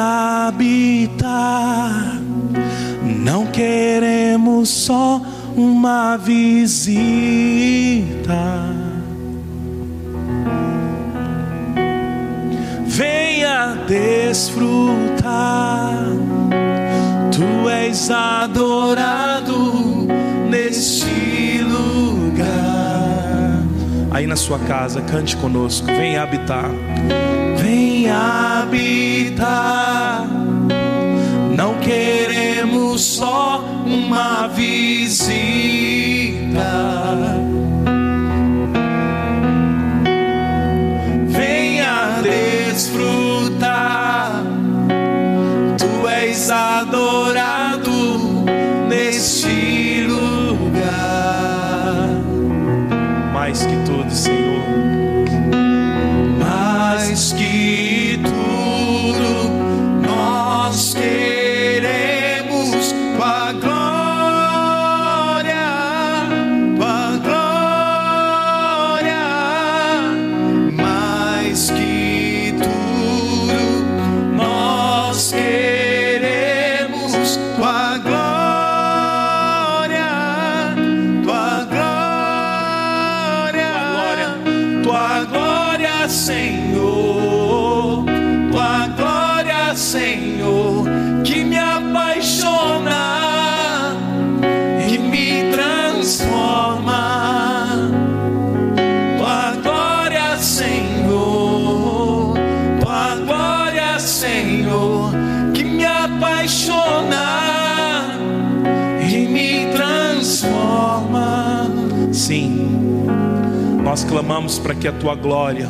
habitar. Não queremos só uma visita. Venha desfrutar. Tu és adorado neste. Aí na sua casa, cante conosco. Venha habitar. Venha habitar. Não queremos só uma visita. Venha desfrutar. Tu és adorado Senhor, nós clamamos para que a tua glória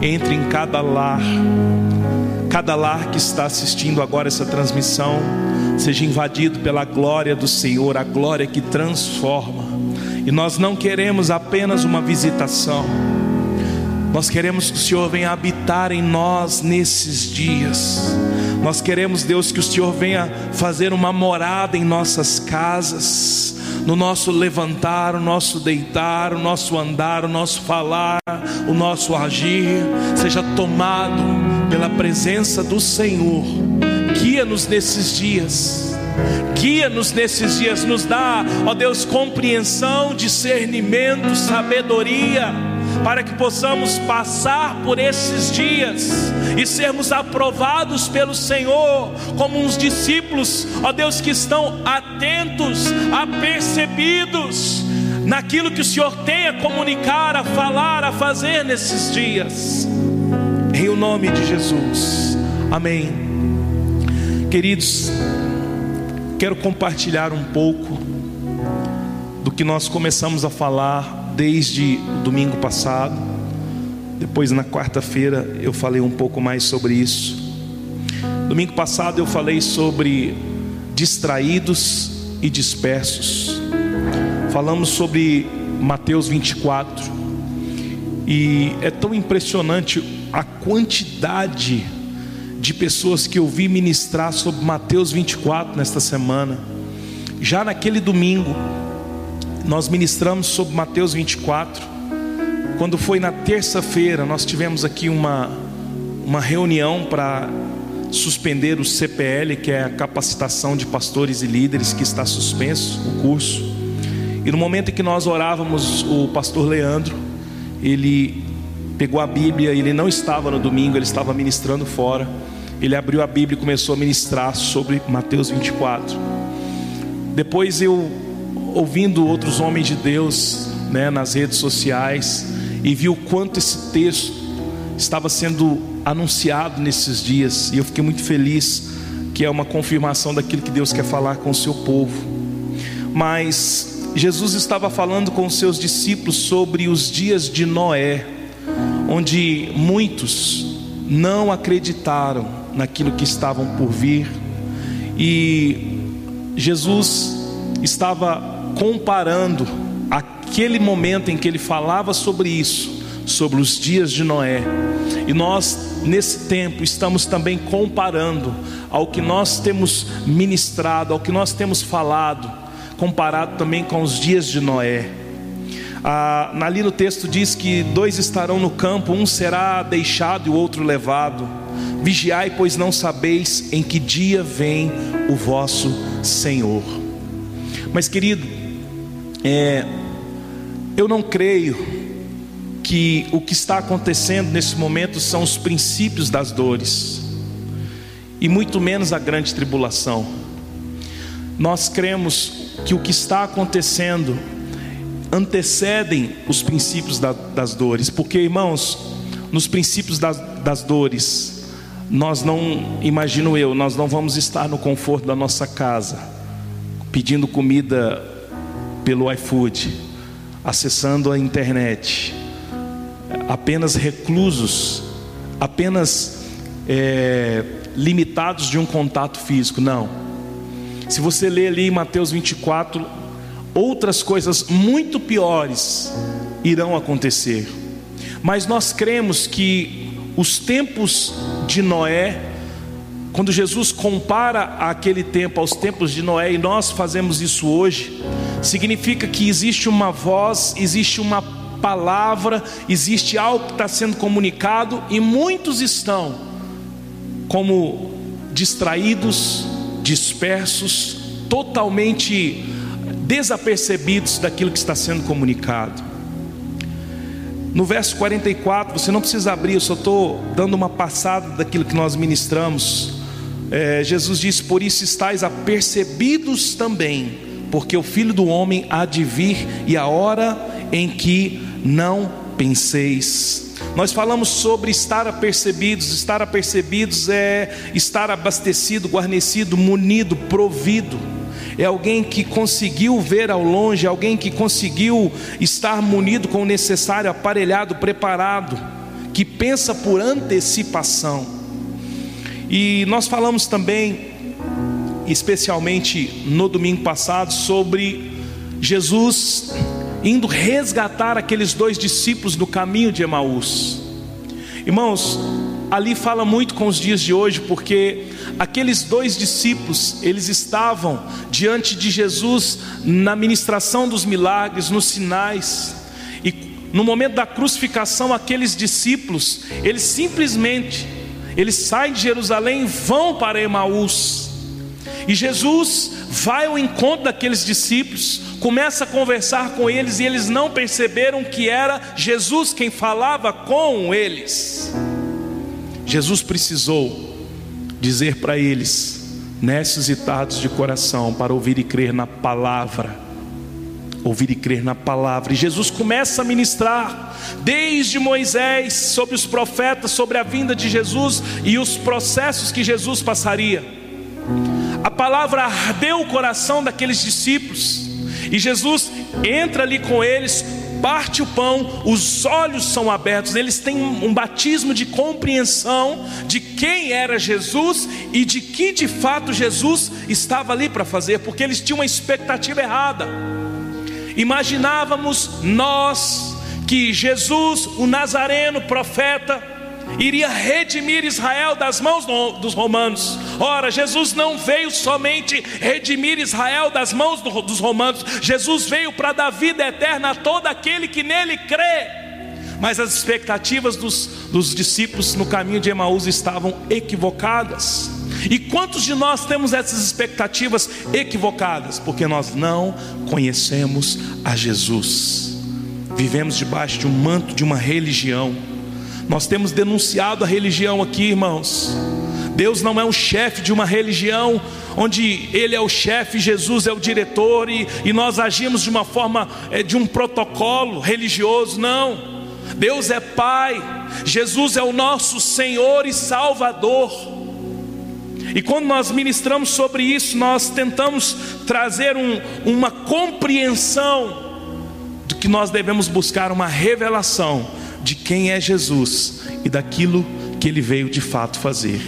entre em cada lar, cada lar que está assistindo agora essa transmissão, seja invadido pela glória do Senhor, a glória que transforma. E nós não queremos apenas uma visitação, nós queremos que o Senhor venha habitar em nós nesses dias. Nós queremos, Deus, que o Senhor venha fazer uma morada em nossas casas, no nosso levantar, o nosso deitar, o nosso andar, o nosso falar, o nosso agir, seja tomado pela presença do Senhor. Guia-nos nesses dias. Guia-nos nesses dias, nos dá, ó Deus, compreensão, discernimento, sabedoria para que possamos passar por esses dias e sermos aprovados pelo Senhor como uns discípulos, ó Deus, que estão atentos, apercebidos naquilo que o Senhor tem a comunicar, a falar, a fazer nesses dias. Em o nome de Jesus. Amém. Queridos, quero compartilhar um pouco do que nós começamos a falar desde o domingo passado. Depois, na quarta-feira, eu falei um pouco mais sobre isso. Domingo passado, eu falei sobre distraídos e dispersos. Falamos sobre Mateus 24. E é tão impressionante a quantidade de pessoas que eu vi ministrar sobre Mateus 24 nesta semana. Já naquele domingo, nós ministramos sobre Mateus 24. Quando foi na terça-feira, nós tivemos aqui uma, uma reunião para suspender o CPL, que é a capacitação de pastores e líderes, que está suspenso o curso. E no momento em que nós orávamos, o pastor Leandro, ele pegou a Bíblia, ele não estava no domingo, ele estava ministrando fora. Ele abriu a Bíblia e começou a ministrar sobre Mateus 24. Depois eu ouvindo outros homens de Deus né, nas redes sociais e vi o quanto esse texto estava sendo anunciado nesses dias e eu fiquei muito feliz que é uma confirmação daquilo que Deus quer falar com o seu povo. Mas Jesus estava falando com os seus discípulos sobre os dias de Noé, onde muitos não acreditaram naquilo que estavam por vir e Jesus estava comparando aquele momento em que ele falava sobre isso, sobre os dias de Noé. E nós, nesse tempo, estamos também comparando ao que nós temos ministrado, ao que nós temos falado, comparado também com os dias de Noé. Ah, ali no texto diz que dois estarão no campo, um será deixado e o outro levado. Vigiai, pois não sabeis em que dia vem o vosso Senhor. Mas, querido, é, eu não creio que o que está acontecendo nesse momento são os princípios das dores, e muito menos a grande tribulação. Nós cremos que o que está acontecendo antecedem os princípios da, das dores, porque, irmãos, nos princípios das, das dores, nós não, imagino eu, nós não vamos estar no conforto da nossa casa, pedindo comida pelo iFood, acessando a internet, apenas reclusos, apenas é, limitados de um contato físico, não. Se você ler ali em Mateus 24, outras coisas muito piores irão acontecer, mas nós cremos que os tempos de Noé, quando Jesus compara aquele tempo aos tempos de Noé, e nós fazemos isso hoje, significa que existe uma voz, existe uma palavra, existe algo que está sendo comunicado, e muitos estão como distraídos, dispersos, totalmente desapercebidos daquilo que está sendo comunicado. No verso 44, você não precisa abrir, eu só estou dando uma passada daquilo que nós ministramos. É, Jesus diz: Por isso estáis apercebidos também, porque o filho do homem há de vir e a hora em que não penseis. Nós falamos sobre estar apercebidos, estar apercebidos é estar abastecido, guarnecido, munido, provido é alguém que conseguiu ver ao longe, alguém que conseguiu estar munido com o necessário, aparelhado, preparado, que pensa por antecipação. E nós falamos também, especialmente no domingo passado, sobre Jesus indo resgatar aqueles dois discípulos do caminho de Emaús. Irmãos, ali fala muito com os dias de hoje, porque aqueles dois discípulos, eles estavam diante de Jesus na ministração dos milagres, nos sinais, e no momento da crucificação, aqueles discípulos, eles simplesmente, eles saem de Jerusalém e vão para Emaús, e Jesus vai ao encontro daqueles discípulos, começa a conversar com eles, e eles não perceberam que era Jesus quem falava com eles. Jesus precisou dizer para eles, necessitados de coração, para ouvir e crer na palavra. Ouvir e crer na palavra. E Jesus começa a ministrar, desde Moisés, sobre os profetas, sobre a vinda de Jesus e os processos que Jesus passaria. A palavra ardeu o coração daqueles discípulos, e Jesus entra ali com eles, parte o pão, os olhos são abertos, eles têm um batismo de compreensão de quem era Jesus e de que de fato Jesus estava ali para fazer, porque eles tinham uma expectativa errada. Imaginávamos nós que Jesus, o Nazareno, profeta, iria redimir Israel das mãos dos romanos. Ora, Jesus não veio somente redimir Israel das mãos dos romanos, Jesus veio para dar vida eterna a todo aquele que nele crê. Mas as expectativas dos, dos discípulos no caminho de Emaús estavam equivocadas. E quantos de nós temos essas expectativas equivocadas? Porque nós não conhecemos a Jesus. Vivemos debaixo de um manto de uma religião nós temos denunciado a religião aqui, irmãos. Deus não é um chefe de uma religião onde Ele é o chefe, Jesus é o diretor e, e nós agimos de uma forma, é, de um protocolo religioso, não. Deus é Pai, Jesus é o nosso Senhor e Salvador. E quando nós ministramos sobre isso, nós tentamos trazer um, uma compreensão de que nós devemos buscar uma revelação de quem é Jesus e daquilo que ele veio de fato fazer.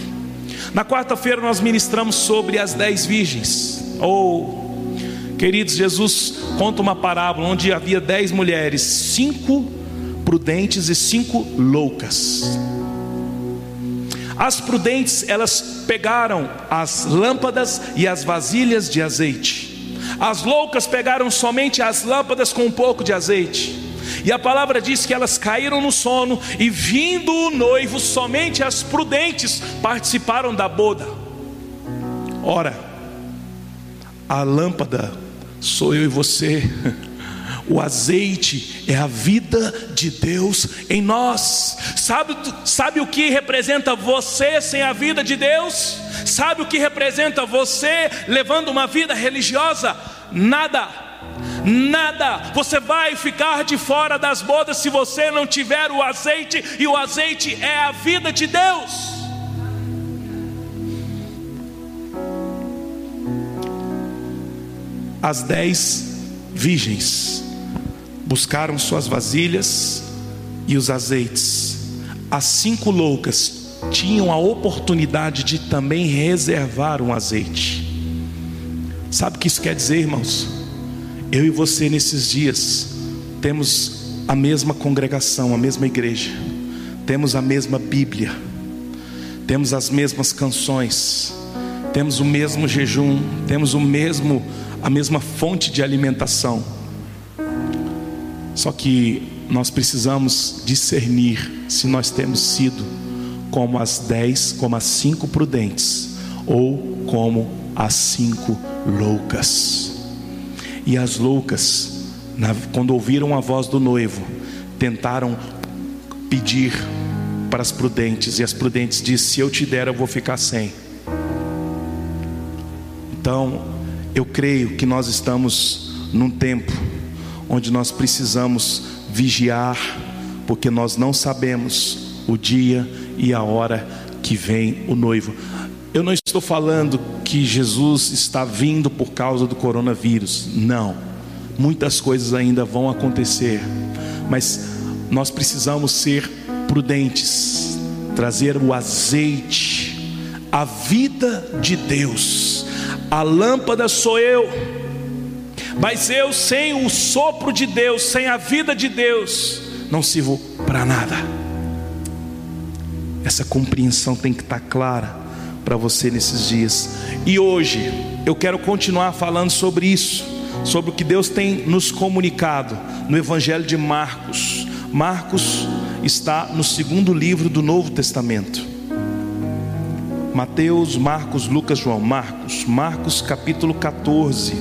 Na quarta-feira nós ministramos sobre as dez virgens. Ou, oh, queridos, Jesus conta uma parábola onde havia dez mulheres, cinco prudentes e cinco loucas. As prudentes, elas pegaram as lâmpadas e as vasilhas de azeite. As loucas pegaram somente as lâmpadas com um pouco de azeite. E a palavra diz que elas caíram no sono, e vindo o noivo, somente as prudentes participaram da boda. Ora, a lâmpada sou eu e você. O azeite é a vida de Deus em nós. Sabe, sabe o que representa você sem a vida de Deus? Sabe o que representa você levando uma vida religiosa? Nada. Nada, você vai ficar de fora das bodas se você não tiver o azeite, e o azeite é a vida de Deus. As dez virgens buscaram suas vasilhas e os azeites. As cinco loucas tinham a oportunidade de também reservar um azeite. Sabe o que isso quer dizer, irmãos? Eu e você nesses dias temos a mesma congregação, a mesma igreja, temos a mesma Bíblia, temos as mesmas canções, temos o mesmo jejum, temos o mesmo a mesma fonte de alimentação só que nós precisamos discernir se nós temos sido como as dez, como as cinco prudentes, ou como as cinco loucas. E as loucas, quando ouviram a voz do noivo, tentaram pedir para as prudentes, e as prudentes disseram: Se eu te der, eu vou ficar sem. Então, eu creio que nós estamos num tempo onde nós precisamos vigiar, porque nós não sabemos o dia e a hora que vem o noivo. Eu não estou falando que Jesus está vindo por causa do coronavírus, não. Muitas coisas ainda vão acontecer, mas nós precisamos ser prudentes, trazer o azeite, a vida de Deus. A lâmpada sou eu mas eu, sem o sopro de Deus, sem a vida de Deus, não sirvo para nada. Essa compreensão tem que estar clara para você nesses dias. E hoje eu quero continuar falando sobre isso, sobre o que Deus tem nos comunicado no Evangelho de Marcos. Marcos está no segundo livro do Novo Testamento. Mateus, Marcos, Lucas, João. Marcos, Marcos capítulo 14.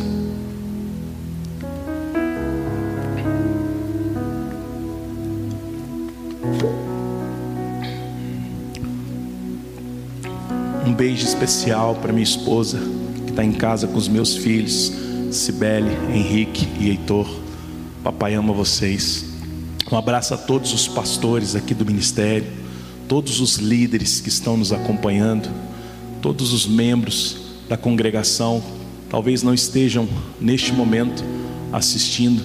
Beijo especial para minha esposa, que está em casa com os meus filhos, Cibele, Henrique e Heitor. Papai ama vocês. Um abraço a todos os pastores aqui do ministério, todos os líderes que estão nos acompanhando, todos os membros da congregação, talvez não estejam neste momento assistindo,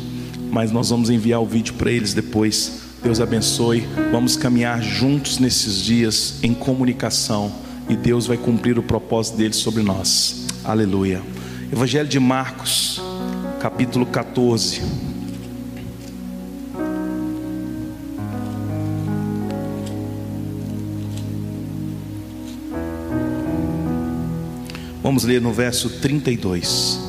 mas nós vamos enviar o vídeo para eles depois. Deus abençoe. Vamos caminhar juntos nesses dias em comunicação e Deus vai cumprir o propósito dele sobre nós. Aleluia. Evangelho de Marcos, capítulo 14. Vamos ler no verso 32.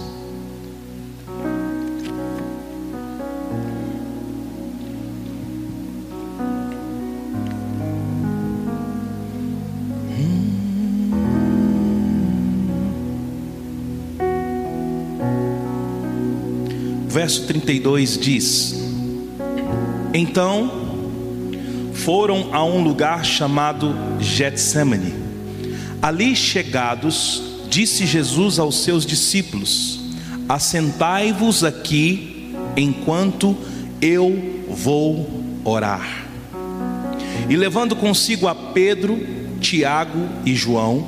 Verso 32 diz: Então foram a um lugar chamado Getsemane. Ali chegados, disse Jesus aos seus discípulos: Assentai-vos aqui enquanto eu vou orar. E levando consigo a Pedro, Tiago e João,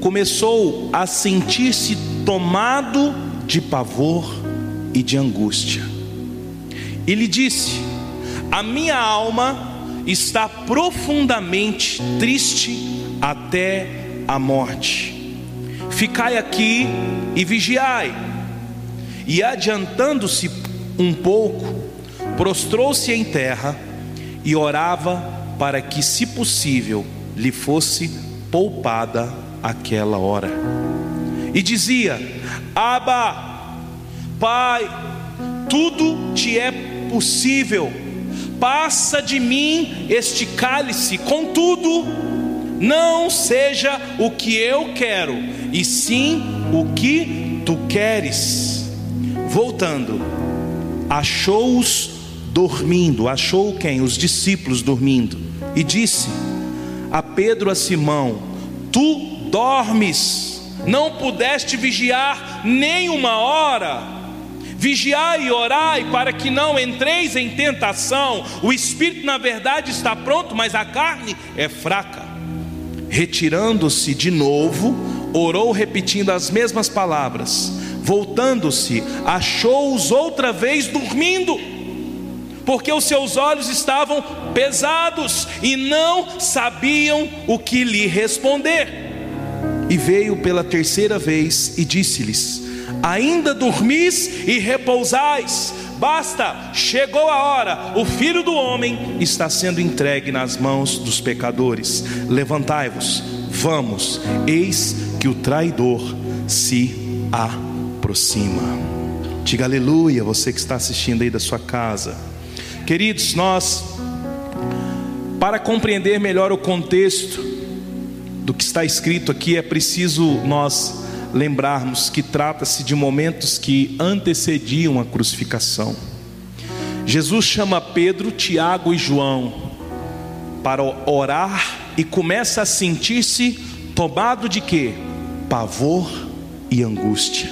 começou a sentir-se tomado de pavor e de angústia. E lhe disse: A minha alma está profundamente triste até a morte. Ficai aqui e vigiai. E adiantando-se um pouco, prostrou-se em terra e orava para que, se possível, lhe fosse poupada aquela hora. E dizia: Aba, Pai, tudo te é possível, passa de mim este cálice, contudo, não seja o que eu quero, e sim o que tu queres. Voltando, achou-os dormindo, achou quem? Os discípulos dormindo, e disse a Pedro a Simão: Tu dormes, não pudeste vigiar nem uma hora. Vigiai e orai para que não entreis em tentação. O espírito, na verdade, está pronto, mas a carne é fraca. Retirando-se de novo, orou repetindo as mesmas palavras. Voltando-se, achou-os outra vez dormindo, porque os seus olhos estavam pesados e não sabiam o que lhe responder. E veio pela terceira vez e disse-lhes: Ainda dormis e repousais? Basta, chegou a hora, o filho do homem está sendo entregue nas mãos dos pecadores. Levantai-vos, vamos, eis que o traidor se aproxima. Diga aleluia, você que está assistindo aí da sua casa. Queridos, nós, para compreender melhor o contexto do que está escrito aqui, é preciso nós lembrarmos que trata-se de momentos que antecediam a crucificação. Jesus chama Pedro, Tiago e João para orar e começa a sentir-se tomado de quê? Pavor e angústia.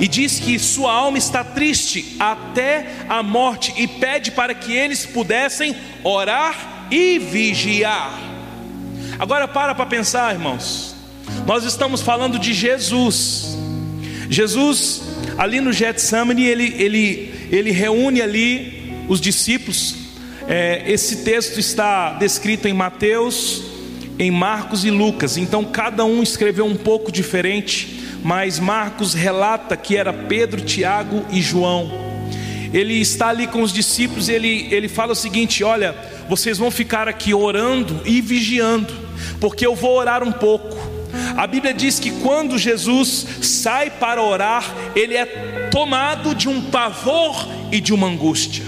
E diz que sua alma está triste até a morte e pede para que eles pudessem orar e vigiar. Agora para para pensar, irmãos. Nós estamos falando de Jesus. Jesus, ali no Getsemane, ele, ele, ele reúne ali os discípulos. É, esse texto está descrito em Mateus, em Marcos e Lucas. Então cada um escreveu um pouco diferente, mas Marcos relata que era Pedro, Tiago e João. Ele está ali com os discípulos, ele, ele fala o seguinte: olha, vocês vão ficar aqui orando e vigiando, porque eu vou orar um pouco. A Bíblia diz que quando Jesus sai para orar, ele é tomado de um pavor e de uma angústia.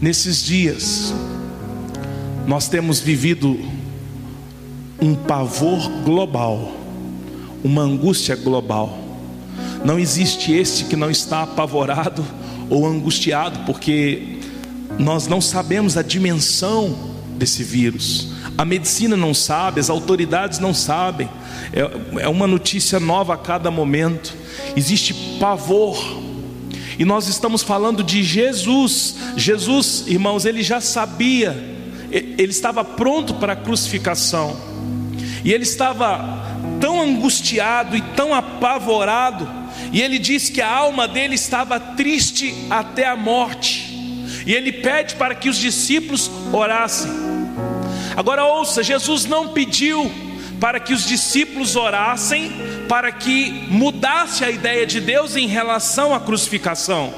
Nesses dias, nós temos vivido um pavor global, uma angústia global. Não existe este que não está apavorado ou angustiado, porque nós não sabemos a dimensão desse vírus. A medicina não sabe, as autoridades não sabem. É, é uma notícia nova a cada momento. Existe pavor. E nós estamos falando de Jesus. Jesus, irmãos, ele já sabia, ele estava pronto para a crucificação. E ele estava tão angustiado e tão apavorado, e ele diz que a alma dele estava triste até a morte. E ele pede para que os discípulos orassem. Agora ouça: Jesus não pediu para que os discípulos orassem, para que mudasse a ideia de Deus em relação à crucificação.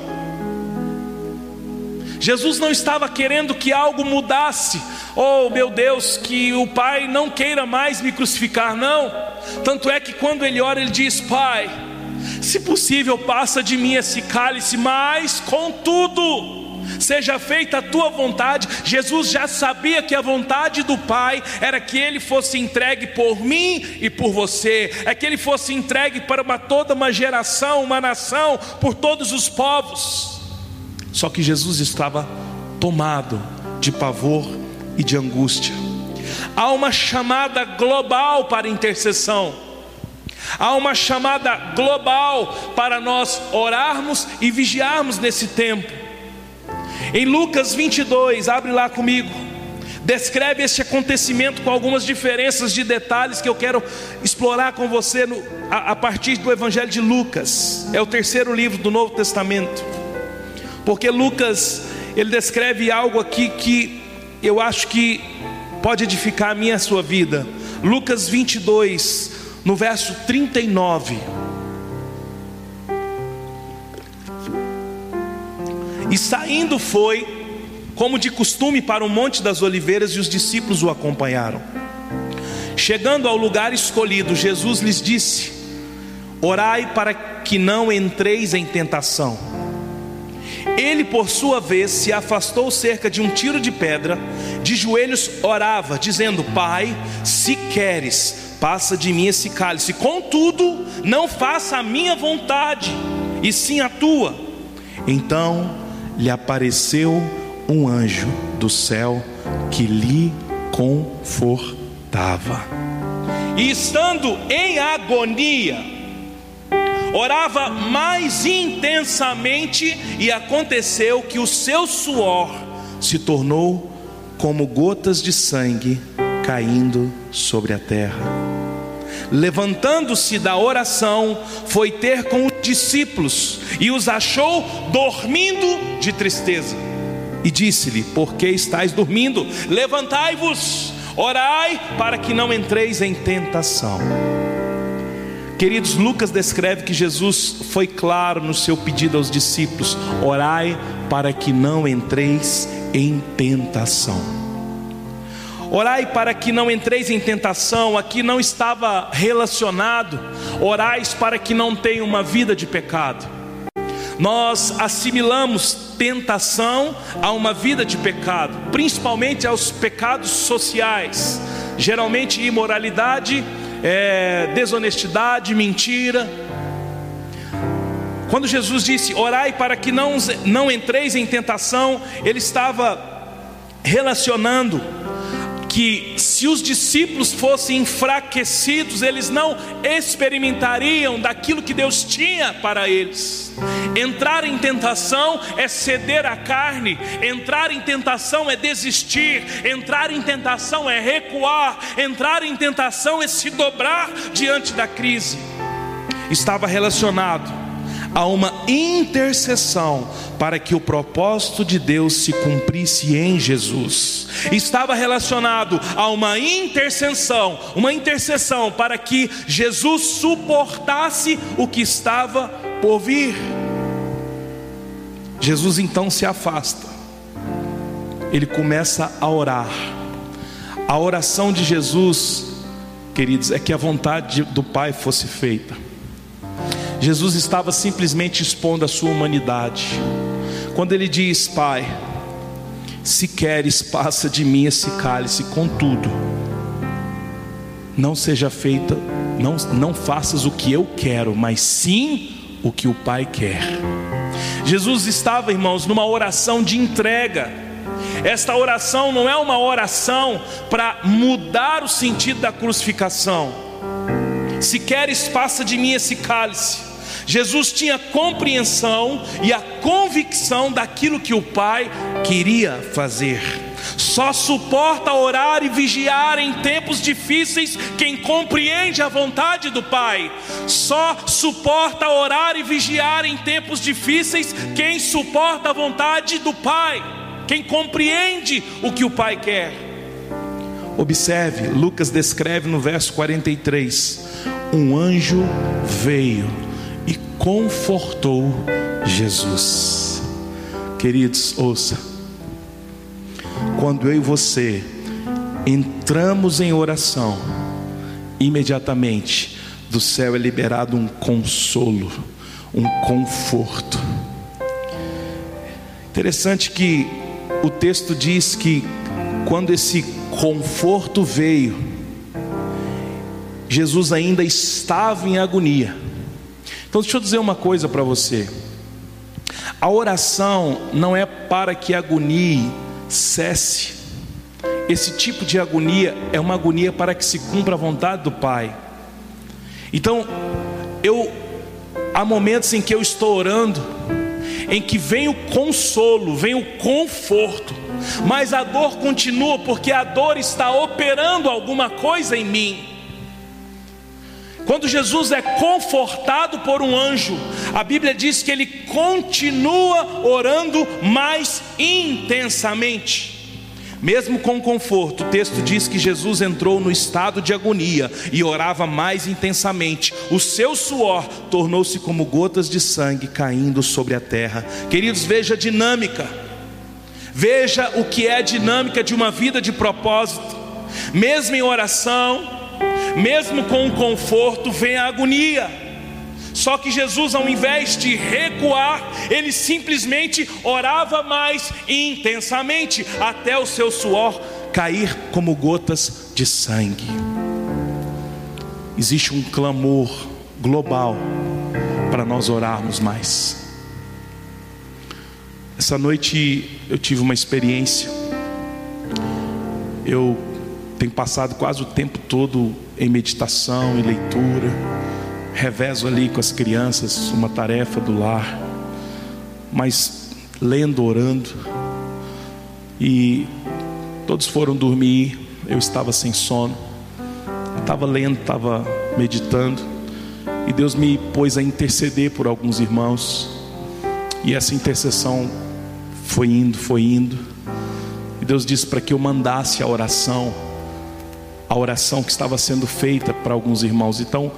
Jesus não estava querendo que algo mudasse, oh meu Deus, que o Pai não queira mais me crucificar, não. Tanto é que quando ele ora, ele diz: Pai, se possível, passa de mim esse cálice, mas contudo, seja feita a tua vontade. Jesus já sabia que a vontade do Pai era que ele fosse entregue por mim e por você, é que ele fosse entregue para uma, toda uma geração, uma nação, por todos os povos. Só que Jesus estava tomado de pavor e de angústia. Há uma chamada global para intercessão. Há uma chamada global para nós orarmos e vigiarmos nesse tempo. Em Lucas 22, abre lá comigo, descreve este acontecimento com algumas diferenças de detalhes que eu quero explorar com você no, a, a partir do Evangelho de Lucas. É o terceiro livro do Novo Testamento, porque Lucas ele descreve algo aqui que eu acho que pode edificar a minha e a sua vida. Lucas 22, no verso 39. E saindo foi, como de costume, para o Monte das Oliveiras, e os discípulos o acompanharam. Chegando ao lugar escolhido, Jesus lhes disse: Orai para que não entreis em tentação. Ele, por sua vez, se afastou cerca de um tiro de pedra, de joelhos orava, dizendo: Pai, se queres, passa de mim esse cálice. Contudo, não faça a minha vontade, e sim a tua. Então lhe apareceu um anjo do céu que lhe confortava. E estando em agonia, orava mais intensamente e aconteceu que o seu suor se tornou como gotas de sangue caindo sobre a terra. Levantando-se da oração, foi ter com os discípulos e os achou dormindo de tristeza. E disse-lhe: Por que estáis dormindo? Levantai-vos, orai para que não entreis em tentação. Queridos, Lucas descreve que Jesus foi claro no seu pedido aos discípulos: orai para que não entreis em tentação. Orai para que não entreis em tentação, aqui não estava relacionado, orais para que não tenha uma vida de pecado. Nós assimilamos tentação a uma vida de pecado, principalmente aos pecados sociais, geralmente imoralidade é, desonestidade, mentira. Quando Jesus disse: Orai para que não, não entreis em tentação, ele estava relacionando que se os discípulos fossem enfraquecidos, eles não experimentariam daquilo que Deus tinha para eles. Entrar em tentação é ceder à carne, entrar em tentação é desistir, entrar em tentação é recuar, entrar em tentação é se dobrar diante da crise. Estava relacionado a uma intercessão para que o propósito de Deus se cumprisse em Jesus. Estava relacionado a uma intercessão, uma intercessão para que Jesus suportasse o que estava por vir. Jesus então se afasta. Ele começa a orar. A oração de Jesus, queridos, é que a vontade do Pai fosse feita. Jesus estava simplesmente expondo a sua humanidade. Quando ele diz, Pai, se queres, passa de mim esse cálice, contudo, não seja feita, não, não faças o que eu quero, mas sim o que o Pai quer. Jesus estava, irmãos, numa oração de entrega. Esta oração não é uma oração para mudar o sentido da crucificação. Se queres, passa de mim esse cálice. Jesus tinha compreensão e a convicção daquilo que o Pai queria fazer. Só suporta orar e vigiar em tempos difíceis quem compreende a vontade do Pai. Só suporta orar e vigiar em tempos difíceis quem suporta a vontade do Pai, quem compreende o que o Pai quer. Observe, Lucas descreve no verso 43: um anjo veio confortou Jesus. Queridos, ouça. Quando eu e você entramos em oração, imediatamente do céu é liberado um consolo, um conforto. Interessante que o texto diz que quando esse conforto veio, Jesus ainda estava em agonia. Então deixa eu dizer uma coisa para você. A oração não é para que a agonia cesse. Esse tipo de agonia é uma agonia para que se cumpra a vontade do Pai. Então, eu há momentos em que eu estou orando, em que vem o consolo, vem o conforto, mas a dor continua porque a dor está operando alguma coisa em mim. Quando Jesus é confortado por um anjo, a Bíblia diz que ele continua orando mais intensamente. Mesmo com conforto, o texto diz que Jesus entrou no estado de agonia e orava mais intensamente. O seu suor tornou-se como gotas de sangue caindo sobre a terra. Queridos, veja a dinâmica. Veja o que é a dinâmica de uma vida de propósito. Mesmo em oração, mesmo com o conforto, vem a agonia. Só que Jesus, ao invés de recuar, ele simplesmente orava mais intensamente, até o seu suor cair como gotas de sangue. Existe um clamor global para nós orarmos mais. Essa noite eu tive uma experiência. Eu tenho passado quase o tempo todo em meditação e leitura. Revezo ali com as crianças uma tarefa do lar, mas lendo, orando. E todos foram dormir, eu estava sem sono. Estava lendo, estava meditando. E Deus me pôs a interceder por alguns irmãos. E essa intercessão foi indo, foi indo. E Deus disse para que eu mandasse a oração, a oração que estava sendo feita para alguns irmãos. Então,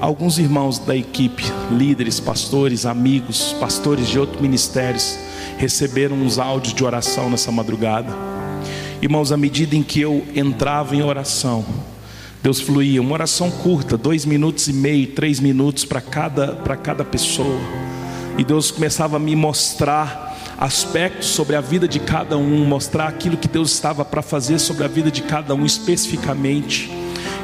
alguns irmãos da equipe, líderes, pastores, amigos, pastores de outros ministérios, receberam uns áudios de oração nessa madrugada. Irmãos, à medida em que eu entrava em oração, Deus fluía, uma oração curta, dois minutos e meio, três minutos para cada, cada pessoa. E Deus começava a me mostrar aspectos sobre a vida de cada um, mostrar aquilo que Deus estava para fazer sobre a vida de cada um especificamente.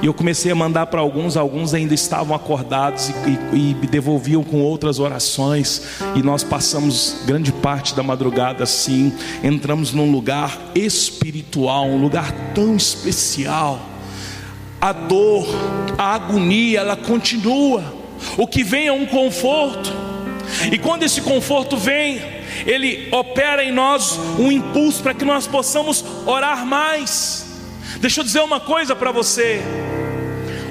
E eu comecei a mandar para alguns, alguns ainda estavam acordados e, e, e, me devolviam com outras orações. E nós passamos grande parte da madrugada assim. Entramos num lugar espiritual, um lugar tão especial. A dor, a agonia, ela continua. O que vem é um conforto. E quando esse conforto vem, ele opera em nós um impulso para que nós possamos orar mais. Deixa eu dizer uma coisa para você.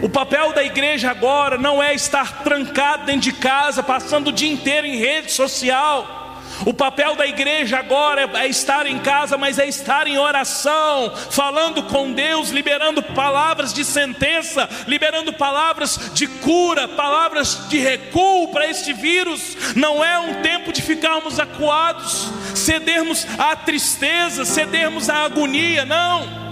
O papel da igreja agora não é estar trancado dentro de casa, passando o dia inteiro em rede social. O papel da igreja agora é estar em casa, mas é estar em oração, falando com Deus, liberando palavras de sentença, liberando palavras de cura, palavras de recuo para este vírus. Não é um tempo de ficarmos acuados, cedermos à tristeza, cedermos à agonia, não.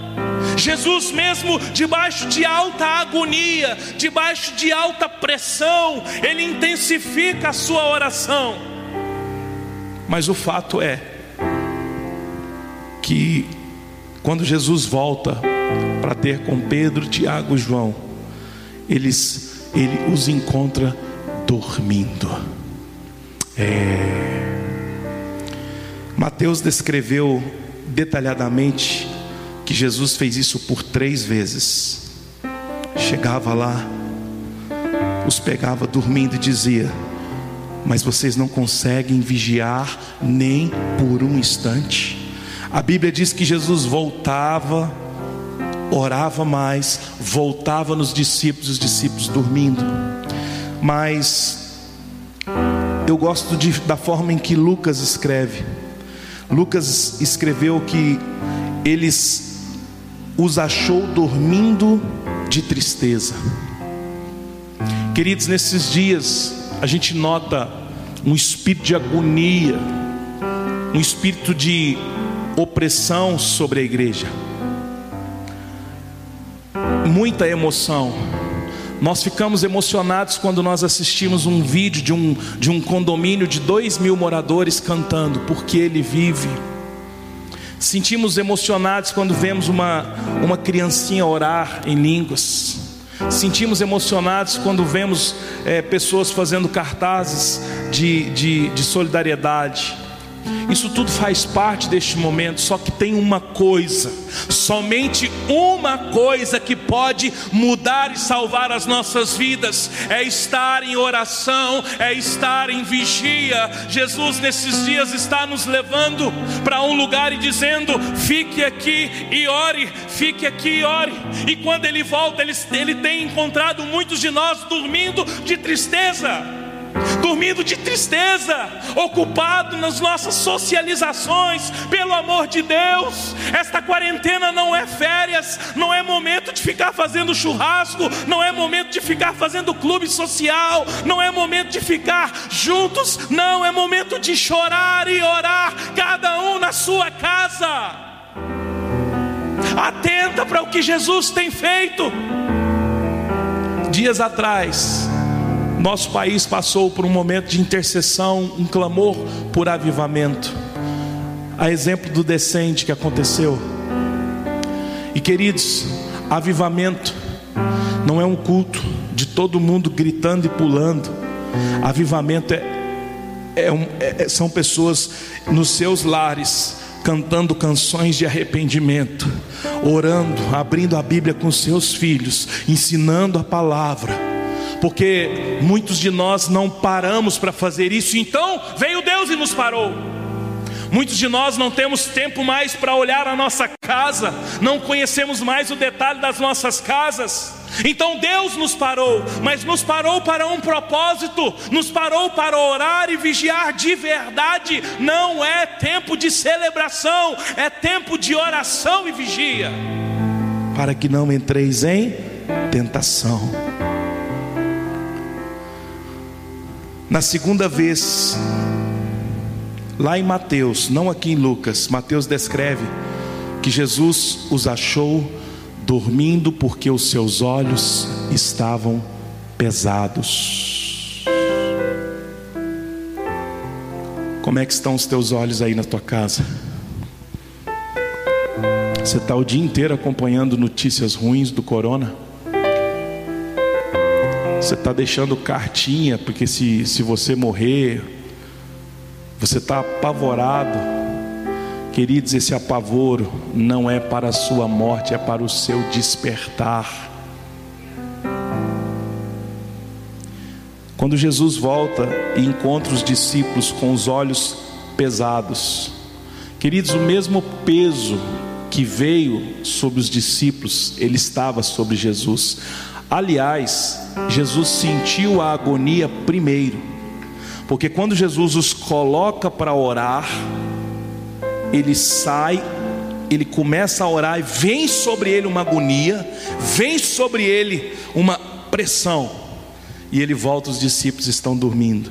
Jesus, mesmo debaixo de alta agonia, debaixo de alta pressão, ele intensifica a sua oração. Mas o fato é que quando Jesus volta para ter com Pedro, Tiago e João, eles, ele os encontra dormindo. É... Mateus descreveu detalhadamente que Jesus fez isso por três vezes. Chegava lá, os pegava dormindo e dizia: mas vocês não conseguem vigiar nem por um instante. A Bíblia diz que Jesus voltava, orava mais, voltava nos discípulos, os discípulos dormindo. Mas eu gosto de, da forma em que Lucas escreve. Lucas escreveu que eles os achou dormindo de tristeza. Queridos, nesses dias a gente nota um espírito de agonia, um espírito de opressão sobre a igreja, muita emoção. Nós ficamos emocionados quando nós assistimos um vídeo de um, de um condomínio de dois mil moradores cantando, porque ele vive. Sentimos emocionados quando vemos uma, uma criancinha orar em línguas. Sentimos emocionados quando vemos é, pessoas fazendo cartazes de, de, de solidariedade. Isso tudo faz parte deste momento, só que tem uma coisa, somente uma coisa que pode mudar e salvar as nossas vidas, é estar em oração, é estar em vigia. Jesus nesses dias está nos levando para um lugar e dizendo: fique aqui e ore, fique aqui e ore. E quando ele volta, ele, ele tem encontrado muitos de nós dormindo de tristeza dormindo de tristeza, ocupado nas nossas socializações, pelo amor de Deus. Esta quarentena não é férias, não é momento de ficar fazendo churrasco, não é momento de ficar fazendo clube social, não é momento de ficar juntos, não, é momento de chorar e orar, cada um na sua casa. Atenta para o que Jesus tem feito. Dias atrás, Nosso país passou por um momento de intercessão, um clamor por avivamento. A exemplo do descende que aconteceu. E queridos, avivamento não é um culto de todo mundo gritando e pulando. Avivamento é, é, um, é são pessoas nos seus lares cantando canções de arrependimento, orando, abrindo a Bíblia com seus filhos, ensinando a palavra, porque muitos de nós não paramos para fazer isso, então veio Deus e nos parou. Muitos de nós não temos tempo mais para olhar a nossa casa, não conhecemos mais o detalhe das nossas casas. Então Deus nos parou, mas nos parou para um propósito, nos parou para orar e vigiar de verdade. Não é tempo de celebração, é tempo de oração e vigia, para que não entreis em tentação. Na segunda vez, Lá em Mateus, não aqui em Lucas, Mateus descreve que Jesus os achou dormindo porque os seus olhos estavam pesados. Como é que estão os teus olhos aí na tua casa? Você está o dia inteiro acompanhando notícias ruins do corona? Você está deixando cartinha, porque se, se você morrer, você está apavorado. Queridos, esse apavoro não é para a sua morte, é para o seu despertar. Quando Jesus volta e encontra os discípulos com os olhos pesados, queridos, o mesmo peso que veio sobre os discípulos, ele estava sobre Jesus. Aliás, Jesus sentiu a agonia primeiro. Porque quando Jesus os coloca para orar, ele sai, ele começa a orar e vem sobre ele uma agonia, vem sobre ele uma pressão, e ele volta, os discípulos estão dormindo.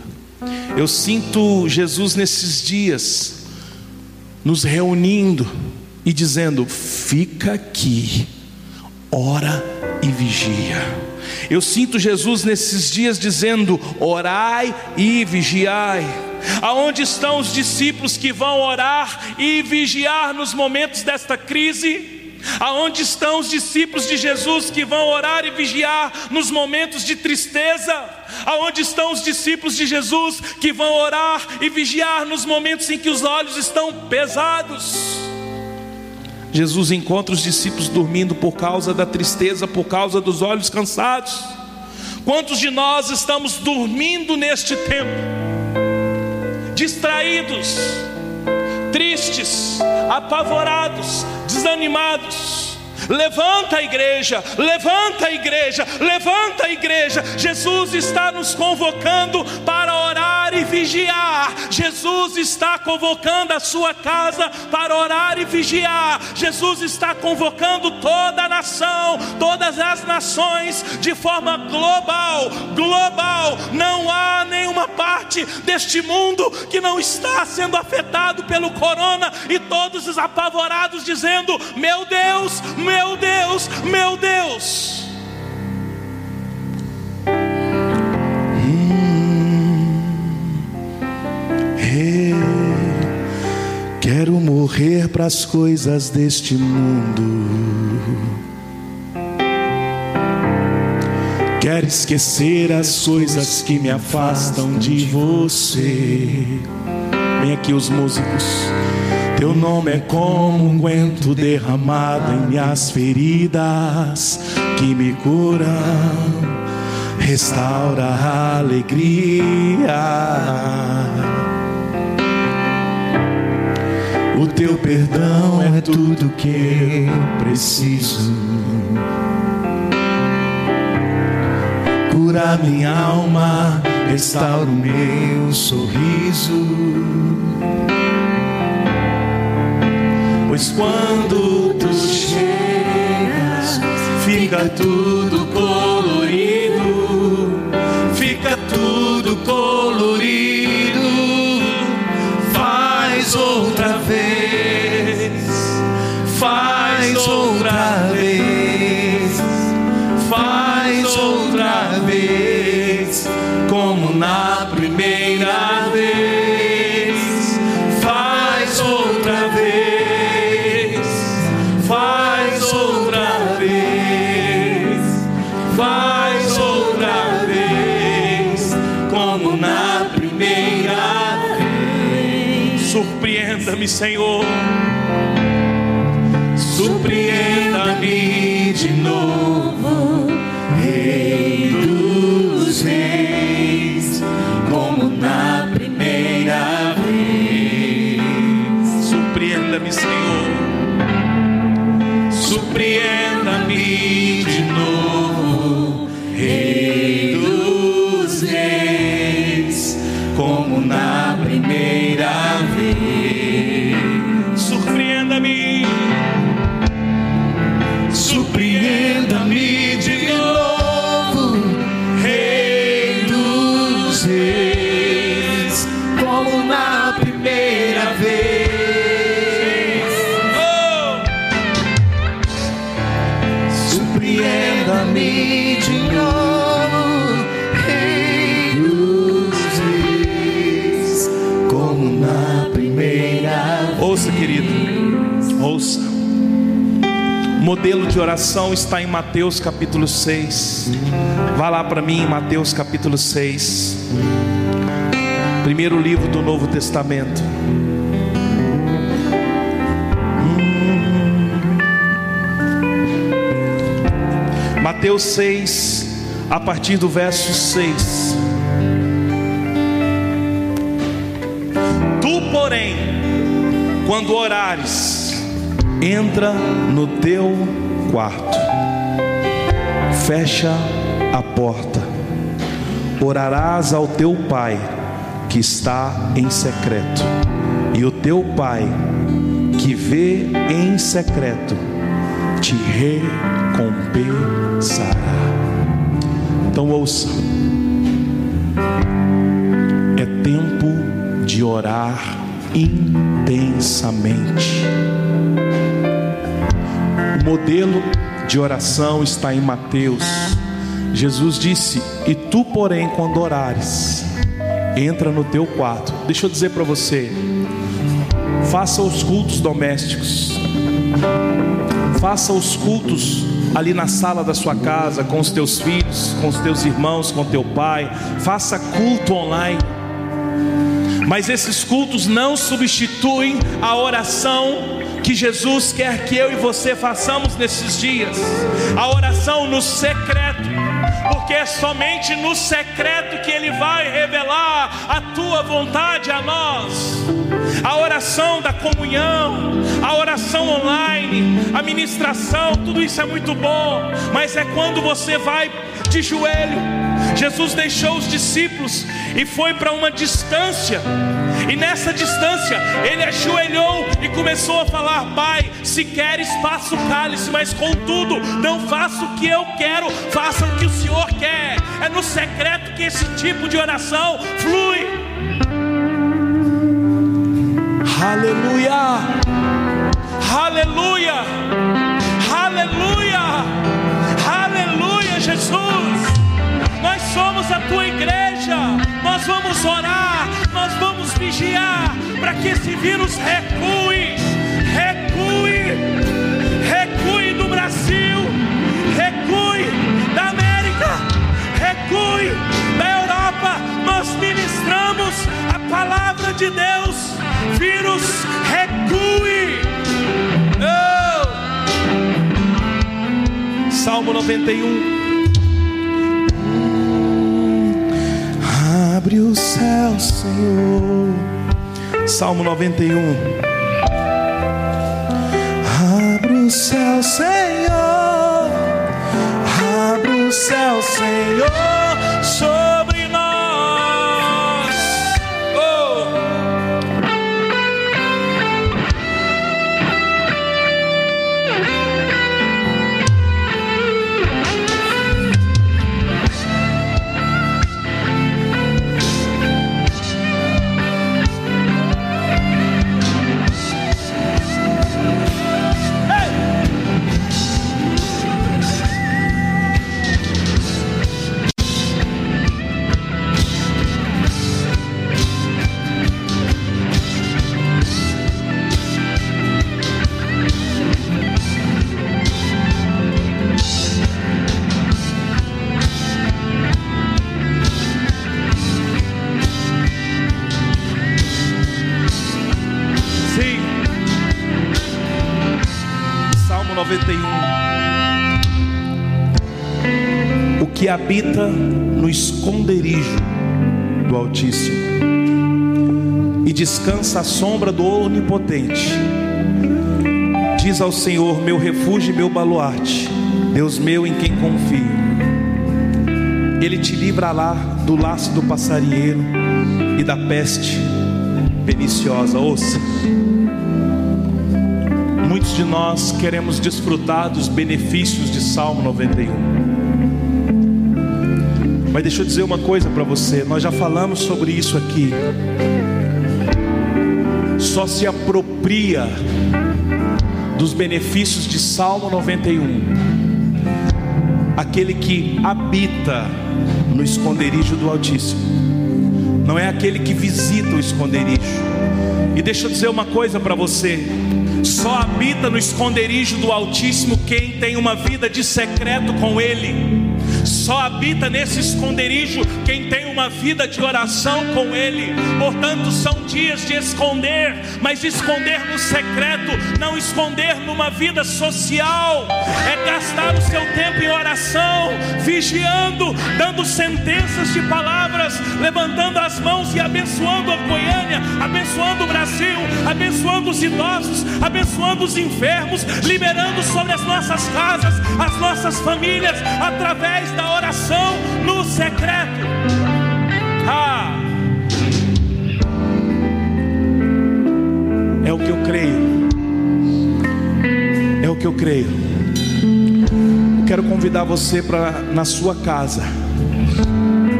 Eu sinto Jesus nesses dias, nos reunindo e dizendo: fica aqui, ora e vigia. Eu sinto Jesus nesses dias dizendo: orai e vigiai. Aonde estão os discípulos que vão orar e vigiar nos momentos desta crise? Aonde estão os discípulos de Jesus que vão orar e vigiar nos momentos de tristeza? Aonde estão os discípulos de Jesus que vão orar e vigiar nos momentos em que os olhos estão pesados? Jesus encontra os discípulos dormindo por causa da tristeza, por causa dos olhos cansados. Quantos de nós estamos dormindo neste tempo? Distraídos, tristes, apavorados, desanimados. Levanta a igreja, levanta a igreja, levanta a igreja. Jesus está nos convocando para orar e vigiar. Jesus está convocando a sua casa para orar e vigiar. Jesus está convocando toda a nação, todas as nações, de forma global. Global. Não há nenhuma parte deste mundo que não está sendo afetado pelo corona e todos os apavorados dizendo: Meu Deus, meu Deus, meu Deus. Quero morrer para as coisas deste mundo. Quero esquecer as coisas que me afastam de você. Vem aqui os músicos. Teu nome é como um guento derramado em minhas feridas que me curam, restaura a alegria. O teu perdão é tudo que eu preciso. Cura minha alma, restaura o meu sorriso. Pois quando tu chegas, fica tudo colorido, fica tudo colorido. Faz outra vez, modelo de oração está em Mateus capítulo 6. Vá lá para mim, Mateus capítulo 6. Primeiro livro do Novo Testamento. Mateus 6, a partir do verso 6. Tu, porém, quando orares, entra no teu quarto, fecha a porta, orarás ao teu pai que está em secreto, e o teu pai que vê em secreto te recompensará. Então ouça, é tempo de orar intensamente. Modelo de oração está em Mateus. Jesus disse: E tu, porém, quando orares, entra no teu quarto. Deixa eu dizer para você: faça os cultos domésticos, faça os cultos ali na sala da sua casa, com os teus filhos, com os teus irmãos, com teu pai, faça culto online. Mas esses cultos não substituem a oração que Jesus quer que eu e você façamos nesses dias. A oração no secreto, porque é somente no secreto que Ele vai revelar a tua vontade a nós. A oração da comunhão, a oração online, a ministração, tudo isso é muito bom, mas é quando você vai de joelho. Jesus deixou os discípulos e foi para uma distância. E nessa distância, ele ajoelhou e começou a falar: Pai, se queres, faça o cálice, mas contudo, não faça o que eu quero, faça o que o Senhor quer. É no secreto que esse tipo de oração flui. Aleluia, aleluia, aleluia, aleluia, Jesus. Nós somos a tua igreja, nós vamos orar, nós vamos vigiar para que esse vírus recue, recue, recue do Brasil, recue da América, recue da Europa. Nós ministramos a palavra de Deus, vírus recue. Oh! Salmo 91. Abre o céu, Senhor. Salmo 91. Abre o céu, Senhor. Abre o céu, Senhor, sobre 91. O que habita no esconderijo do Altíssimo e descansa à sombra do Onipotente. Diz ao Senhor, meu refúgio e meu baluarte, Deus meu em quem confio. Ele te livrará do laço do passarinheiro e da peste perniciosa. Ouça. Muitos de nós queremos desfrutar dos benefícios de Salmo 91. Mas deixa eu dizer uma coisa para você, nós já falamos sobre isso aqui. Só se apropria dos benefícios de Salmo 91 aquele que habita no esconderijo do Altíssimo, não é aquele que visita o esconderijo. E deixa eu dizer uma coisa para você: só habita no esconderijo do Altíssimo quem tem uma vida de secreto com Ele. Só habita nesse esconderijo quem tem uma vida de oração com Ele. Portanto, são dias de esconder, mas esconder no secreto, não esconder numa vida social. É gastar o seu tempo em oração, vigiando, dando sentenças de palavras, levantando as mãos e abençoando a Goiânia, abençoando o Brasil, abençoando os idosos, abençoando os enfermos, liberando sobre as nossas casas, as nossas famílias, através da oração no secreto. É o que eu creio. É o que eu creio. Eu quero convidar você para na sua casa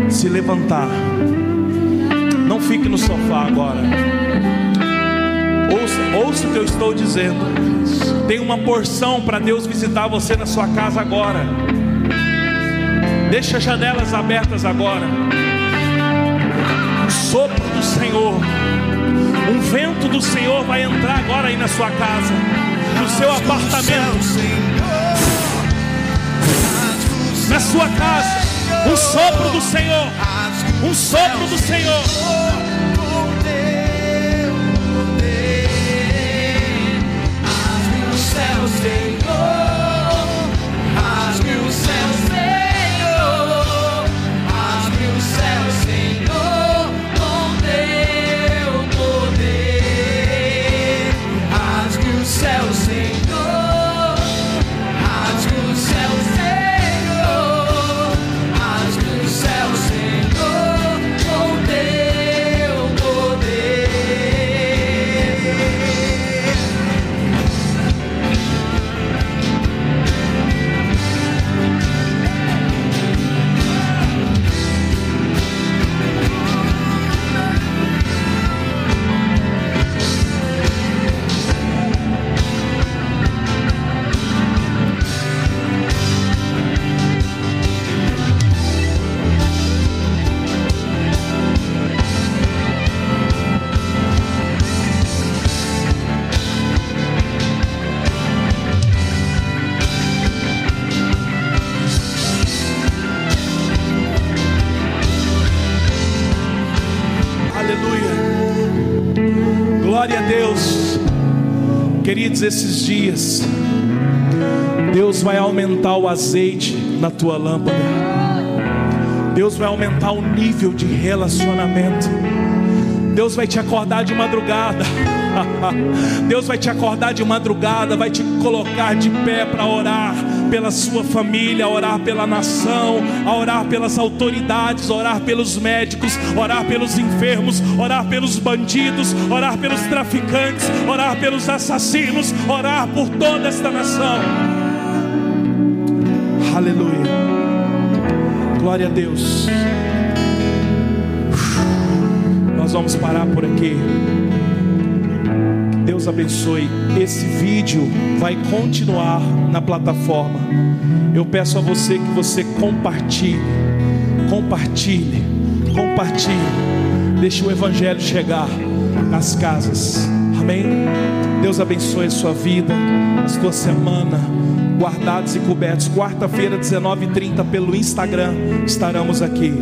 se levantar. Não fique no sofá agora. Ouça, ouça o que eu estou dizendo. Tem uma porção para Deus visitar você na sua casa agora. Deixa as janelas abertas agora. O sopro do Senhor, um vento do Senhor vai entrar agora aí na sua casa, no seu apartamento, na sua casa. Um sopro do Senhor, um sopro do Senhor. Senhor. Queridos, esses dias, Deus vai aumentar o azeite na tua lâmpada, Deus vai aumentar o nível de relacionamento, Deus vai te acordar de madrugada. Deus vai te acordar de madrugada, vai te colocar de pé para orar pela sua família, orar pela nação, orar pelas autoridades, orar pelos médicos, orar pelos enfermos, orar pelos bandidos, orar pelos traficantes, orar pelos assassinos, orar por toda esta nação. Aleluia. Glória a Deus. Nós vamos parar por aqui. Deus abençoe. Esse vídeo vai continuar na plataforma. Eu peço a você que você compartilhe, compartilhe, compartilhe. Deixe o evangelho chegar nas casas. Amém. Deus abençoe a sua vida, a sua semana, guardados e cobertos. Quarta-feira, 19h30, pelo Instagram, estaremos aqui.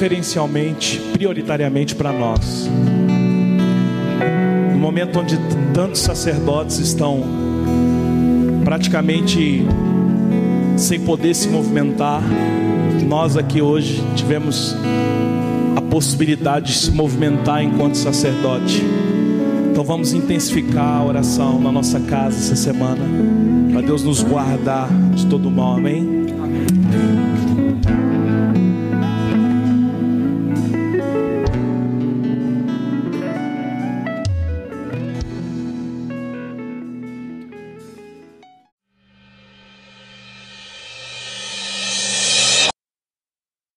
Preferencialmente, prioritariamente para nós. No momento onde tantos sacerdotes estão praticamente sem poder se movimentar, nós aqui hoje tivemos a possibilidade de se movimentar enquanto sacerdote. Então vamos intensificar a oração na nossa casa essa semana, para Deus nos guardar de todo mal, amém?